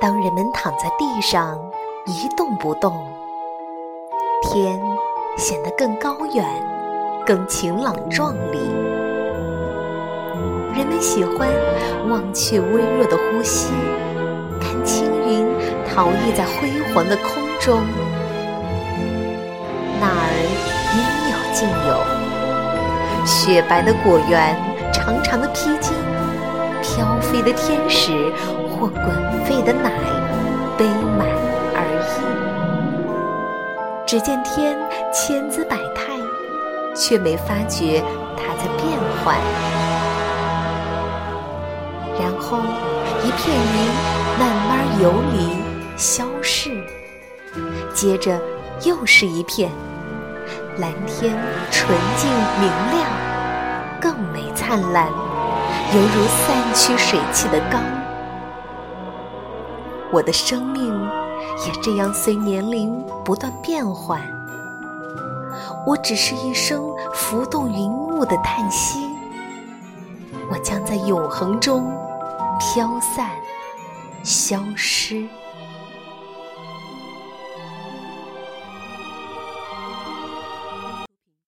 当人们躺在地上一动不动，天显得更高远、更晴朗壮丽。人们喜欢忘却微弱的呼吸，看青云逃逸在辉煌的空中。那儿应有尽有，雪白的果园，长长的披肩，飘飞的天使或滚沸的奶，杯满而溢。只见天千姿百态，却没发觉它在变换。然后，一片云慢慢游离、消逝，接着又是一片蓝天，纯净明亮，更美灿烂，犹如散去水汽的缸。我的生命也这样随年龄不断变换，我只是一声浮动云雾的叹息。我将在永恒中飘散、消失。